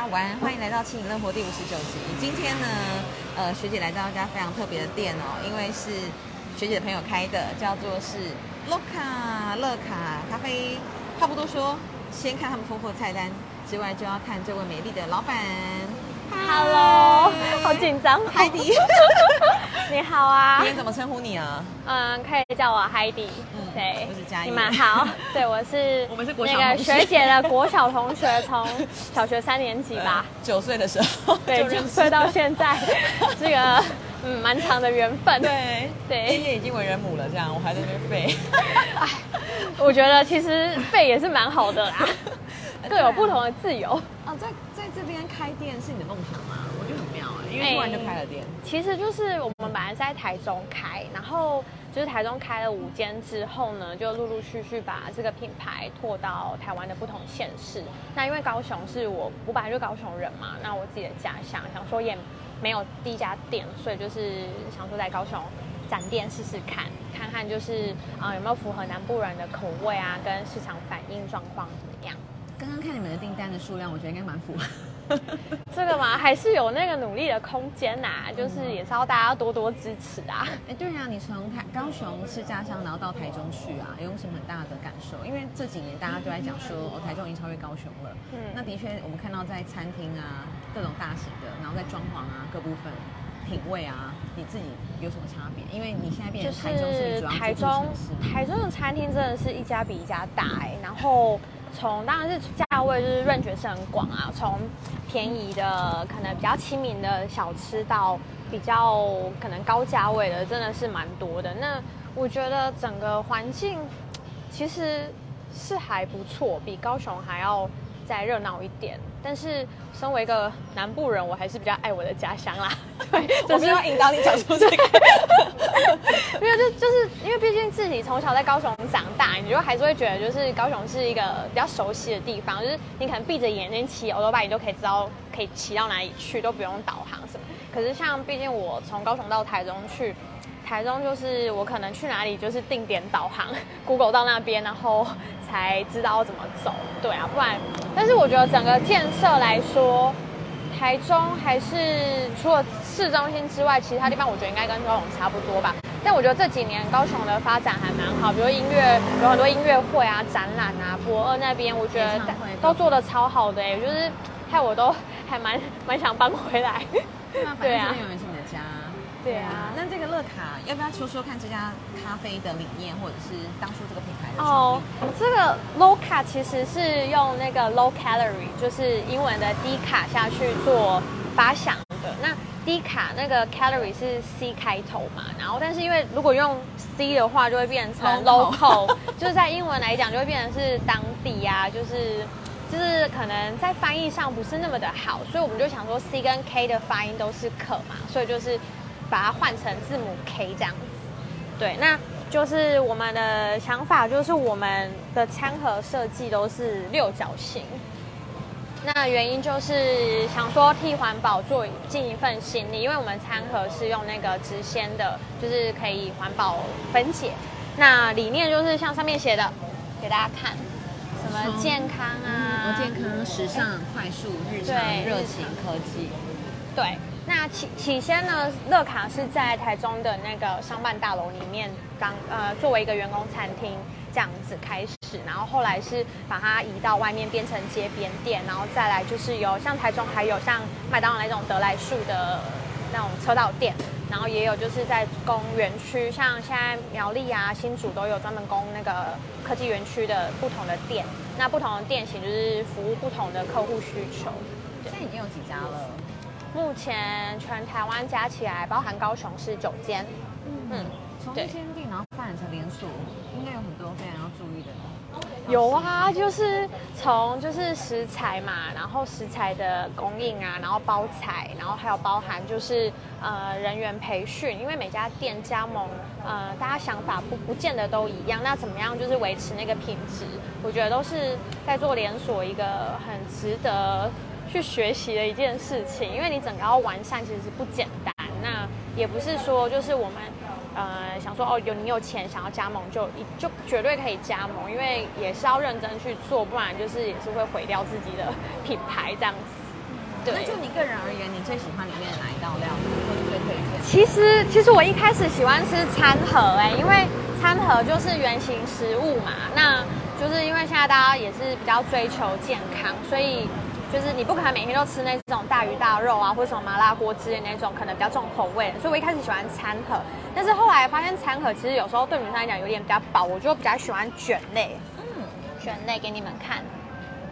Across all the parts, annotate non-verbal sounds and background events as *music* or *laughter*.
家晚安，欢迎来到轻盈乐活第五十九集。今天呢，呃，学姐来到一家非常特别的店哦，因为是学姐的朋友开的，叫做是乐卡乐卡咖啡。话不多说，先看他们丰富的菜单之外，就要看这位美丽的老板。Hello，好紧张。海迪，*laughs* 你好啊今。天怎么称呼你啊？嗯，可以叫我 Heidi。嗯对我是嘉，义你们好。*laughs* 对，我是我们是国小那个同学学姐的国小同学，从小学三年级吧，*laughs* 呃九岁的时候对，就认识就睡到现在，*laughs* 这个嗯蛮长的缘分。对对你也已经为人母了，这样我还在那边废。我觉得其实背也是蛮好的啦，各有不同的自由。哦，在在这边开店是你的梦想吗？我觉得很妙哎，因为突然就开了店。其实就是我们本来是在台中开，然后就是台中开了五间之后呢，就陆陆续续把这个品牌拓到台湾的不同县市。那因为高雄是我我本来就高雄人嘛，那我自己的家乡，想说也没有第一家店，所以就是想说在高雄展店试试看，看看就是啊、有没有符合南部人的口味啊，跟市场反应状况怎么样。刚刚看你们的订单的数量，我觉得应该蛮符合。*laughs* 这个嘛，还是有那个努力的空间呐、就是也是要大家多多支持啊。哎，对啊，你从台高雄是家乡，然后到台中去啊，有什么很大的感受？因为这几年大家都在讲说，哦，台中已经超越高雄了。嗯嗯，那的确，我们看到在餐厅啊，各种大型的，然后在装潢啊各部分。品味啊，你自己有什么差别？因为你现在变成台中是主要台中台中的餐厅真的是一家比一家大哎、然后从当然是价位就是润觉是很广啊，从便宜的可能比较亲民的小吃到比较可能高价位的，真的是蛮多的。那我觉得整个环境其实是还不错，比高雄还要再热闹一点。但是身为一个南部人，我还是比较爱我的家乡啦。*laughs* 对，我是要引导你讲出这个。没有，就就是因为毕竟自己从小在高雄长大，你就还是会觉得就是高雄是一个比较熟悉的地方，就是你可能闭着眼睛骑欧多巴，你都可以知道可以骑到哪里去，都不用导航什么。可是像毕竟我从高雄到台中去，台中就是我可能去哪里就是定点导航，Google 到那边，然后才知道怎么走。对啊，不然，但是我觉得整个建设来说，台中还是除了市中心之外，其他地方我觉得应该跟高雄差不多吧。但我觉得这几年高雄的发展还蛮好，比如音乐有很多音乐会啊、展览啊，博二那边我觉得都做的超好的哎、就是害我都还蛮蛮想搬回来。对啊，对啊那这个乐卡要不要说说看这家咖啡的理念，或者是当初这个品牌哦立？，这个 low cat 其实是用那个 low calorie，就是英文的低卡下去做发想的。那低卡那个 calorie 是 C 开头嘛，然后但是因为如果用 C 的话，就会变成 local，就是在英文来讲就会变成是当地啊，就是。就是可能在翻译上不是那么的好，所以我们就想说 C 跟 K 的发音都是可嘛，所以就是把它换成字母 K 这样子。对，那就是我们的想法，就是我们的餐盒设计都是六角形。那原因就是想说替环保做尽一份心力，因为我们餐盒是用那个直鲜的，就是可以环保分解。那理念就是像上面写的，给大家看，什么健康啊，健康、时尚、快速、日常、热情、科技。对，那起起先呢，乐卡是在台中的那个商办大楼里面当呃作为一个员工餐厅这样子开始，然后后来是把它移到外面变成街边店，然后再来就是有像台中还有像麦当劳那种得来树的那种车道店，然后也有就是在供园区，像现在苗栗啊、新竹都有专门供那个科技园区的不同的店，那不同的店型就是服务不同的客户需求。现在已经有几家了？目前全台湾加起来，包含高雄是九间。嗯，对从一间店然后发展成连锁，应该有很多非常要注意的。有啊，就是从就是食材嘛，然后食材的供应啊，然后包材，然后还有包含就是呃人员培训，因为每家店加盟，呃大家想法不不见得都一样，那怎么样就是维持那个品质，我觉得都是在做连锁一个很值得去学习的一件事情，因为你整个要完善其实是不简单，那也不是说就是我们。呃，想说哦，有你有钱想要加盟就一就绝对可以加盟，因为也是要认真去做，不然就是也是会毁掉自己的品牌这样子。对那就你个人而言，你最喜欢里面的哪一道料理，或者最推荐？其实，其实我一开始喜欢吃餐盒哎、因为餐盒就是原形食物嘛。那就是因为现在大家也是比较追求健康，所以就是你不可能每天都吃那种大鱼大肉啊，或者什么麻辣锅之类那种可能比较重口味。所以我一开始喜欢餐盒，但是后来发现餐盒其实有时候对女生来讲有点比较饱，我就比较喜欢卷类。嗯，卷类给你们看，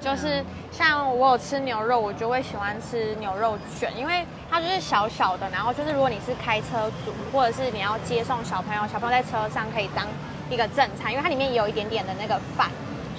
就是像我有吃牛肉，我就会喜欢吃牛肉卷，因为它就是小小的，然后就是如果你是开车族，或者是你要接送小朋友，小朋友在车上可以当一个正餐，因为它里面也有一点点的那个饭，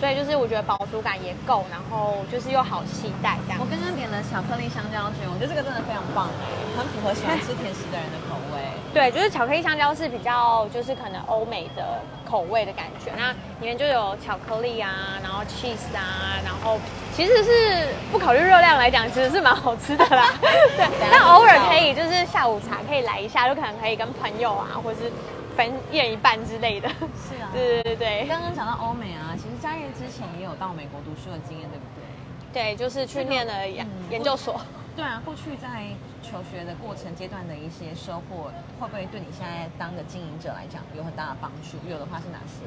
所以就是我觉得饱足感也够，然后就是又好期待这样我。刚刚点了巧克力香蕉卷，我觉得这个真的非常棒哎，很符合喜欢吃甜食的人的口味。*laughs* 对，就是巧克力香蕉是比较就是可能欧美的口味的感觉，那里面就有巧克力啊，然后 cheese 啊，然后其实是不考虑热量来讲，其实是蛮好吃的啦。*laughs* 对，但偶尔可以就是下午茶可以来一下，就可能可以跟朋友啊，或者是分一人一半之类的。是啊 *laughs* 对对对对刚刚讲到欧美啊，嘉燕之前也有到美国读书的经验，对不对？对，就是去念了研嗯研究所。*laughs* 对啊，过去在求学的过程阶段的一些收获，会不会对你现在当个经营者来讲有很大的帮助？有的话是哪些？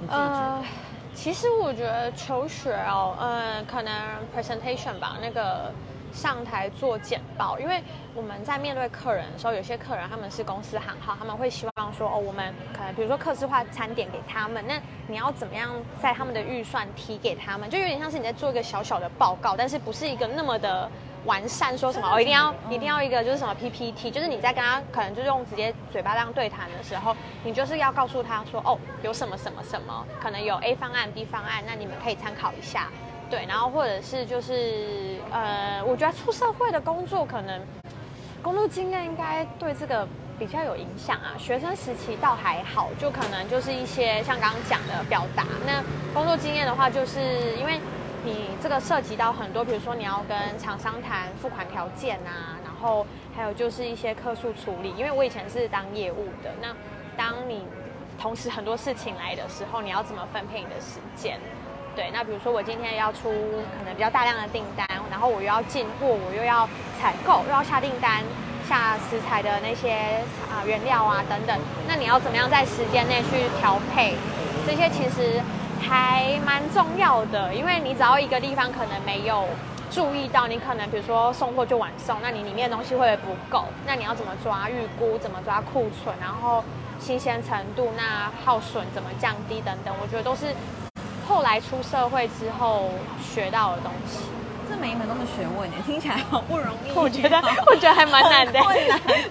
你自己觉得？呃，其实我觉得求学哦，呃，可能 presentation 吧，那个上台做简报，因为我们在面对客人的时候，有些客人他们是公司行号，他们会希望说，哦，我们可能比如说客制化餐点给他们，那你要怎么样在他们的预算提给他们，就有点像是你在做一个小小的报告，但是不是一个那么的。完善说什么？我、一定要一定要一个就是什么 PPT，就是你在跟他可能就是用直接嘴巴这样对谈的时候，你就是要告诉他说哦，有什么什么什么，可能有 A 方案、B 方案，那你们可以参考一下。对，然后或者是就是呃，我觉得出社会的工作可能工作经验应该对这个比较有影响啊。学生时期倒还好，就可能就是一些像刚刚讲的表达。那工作经验的话，就是因为你这个涉及到很多，比如说你要跟厂商谈付款条件啊，然后还有就是一些客诉处理。因为我以前是当业务的，那当你同时很多事情来的时候，你要怎么分配你的时间？对，那比如说我今天要出可能比较大量的订单，然后我又要进货，我又要采购，又要下订单，下食材的那些啊原料啊等等，那你要怎么样在时间内去调配？这些其实还蛮重要的，因为你只要一个地方可能没有注意到，你可能比如说送货就晚送，那你里面的东西会不会不够？那你要怎么抓预估？怎么抓库存？然后新鲜程度，那耗损怎么降低等等，我觉得都是后来出社会之后学到的东西。这每一门都是学问耶，听起来好不容易。我觉得，*laughs* 我觉得还蛮难的。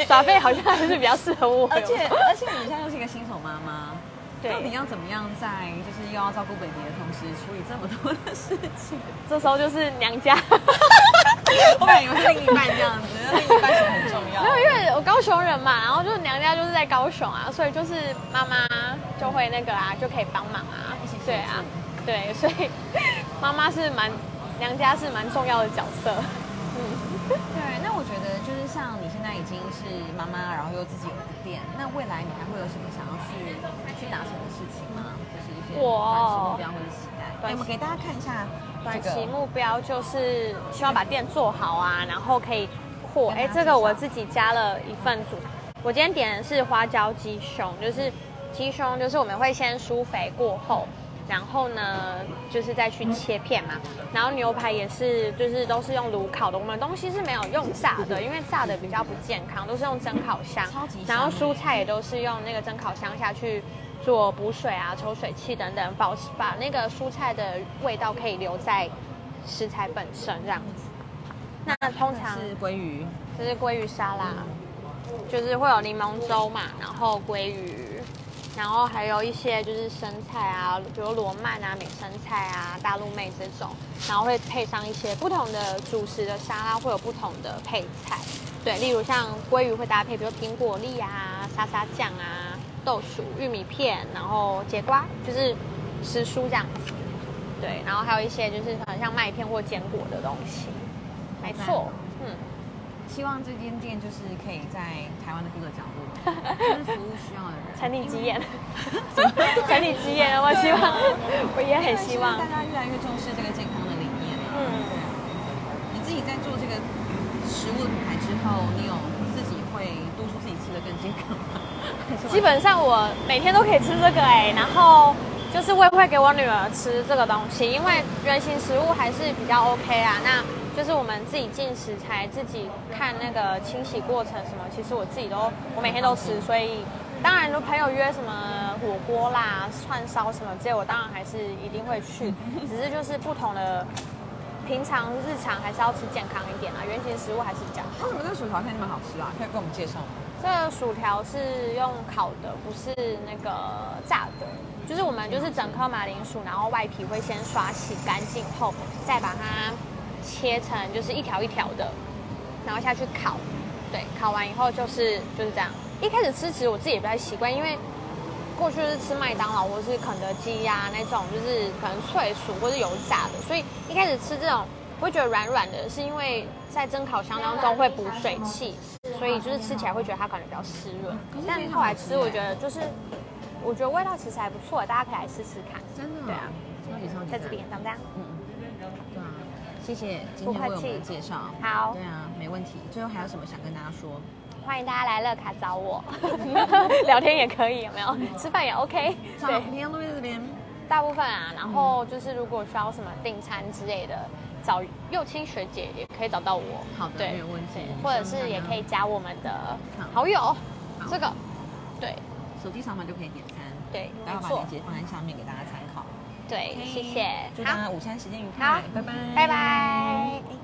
耍废好像还是比较适合我。而且而且你现在又是一个新手妈妈，对到底要怎么样在就是又要照顾 baby 的同时处理这么多的事情？这时候就是娘家。我本来以为是另一半这样子，那另一半是很重要。没有，因为我高雄人嘛，然后就是娘家就是在高雄啊，所以就是妈妈就会那个啊，就可以帮忙啊一起对啊，对，所以妈妈是蛮娘家是蛮重要的角色。嗯，对，那我觉得就是像你现在已经是妈妈，然后又自己有个店，那未来你还会有什么想要去去达成的事情吗？就是一些我短期目标或者期待。哎我们给大家看一下短这个期目标就是希望把店做好啊，然后可以扩。哎，这个我自己加了一份组，我今天点的是花椒鸡胸，就是鸡胸，就是我们会先疏肥过后。然后呢，就是再去切片嘛。然后牛排也是，就是都是用炉烤的。我们东西是没有用炸的，因为炸的比较不健康，都是用蒸烤箱超级。然后蔬菜也都是用那个蒸烤箱下去做补水啊、抽水器等等，保把那个蔬菜的味道可以留在食材本身这样子。那通常是鲑鱼，就是鲑鱼沙拉，就是会有柠檬粥嘛，然后鲑鱼，然后还有一些就是生菜啊，比如罗曼啊、美生菜啊、大陆妹这种，然后会配上一些不同的主食的沙拉，会有不同的配菜。对，例如像鲑鱼会搭配，比如苹果粒啊、沙沙酱啊、豆薯、玉米片，然后节瓜，就是时蔬这样子。对，然后还有一些就是很像麦片或坚果的东西。没错，嗯。希望这间店就是可以在台湾的各个角，就是服务需要的人。承你吉言，承你吉言，我希望，*laughs* 我也很希望大。家越来越重视这个健康的理念。嗯，你自己在做这个食物的品牌之后，你有自己会督促自己吃的更健康吗？*laughs* 基本上我每天都可以吃这个哎、然后就是我也会给我女儿吃这个东西，因为原型食物还是比较 OK 啊。那就是我们自己进食材，自己看那个清洗过程什么，其实我自己都我每天都吃，所以当然，如果朋友约什么火锅啦、串烧什么这些，我当然还是一定会去，*laughs* 只是就是不同的。平常日常还是要吃健康一点啊，原型食物还是比较好。为什么这个薯条看起来那么好吃啊？可以跟我们介绍吗？这个薯条是用烤的，不是那个炸的。就是我们就是整颗马铃薯，然后外皮会先刷洗干净后，再把它切成就是一条一条的，然后下去烤。对，烤完以后就是就是这样。一开始吃其实我自己也不太习惯，因为过去是吃麦当劳或是肯德基呀、那种，就是可能脆薯或是油炸的，所以一开始吃这种我会觉得软软的，是因为在蒸烤箱当中会补水气，所以就是吃起来会觉得它可能比较湿润。但后来吃，我觉得就是我觉得味道其实还不错，大家可以来试试看。真的、对啊，在这边长这样。嗯，对啊，谢谢今天为我们介绍。好对啊，没问题。最后还有什么想跟大家说？欢迎大家来乐卡找我，*laughs* 聊天也可以，有没有？吃饭也 OK。对，平安路在这边。大部分啊，然后就是如果需要什么订餐之类的，找幼青学姐也可以找到我。好的没有问题或者是也可以加我们的好好友，这个，对手机扫码就可以点餐。对，待会把链，接放在下面给大家参考。对，谢谢，祝大家午餐时间愉快，好。拜拜，拜拜。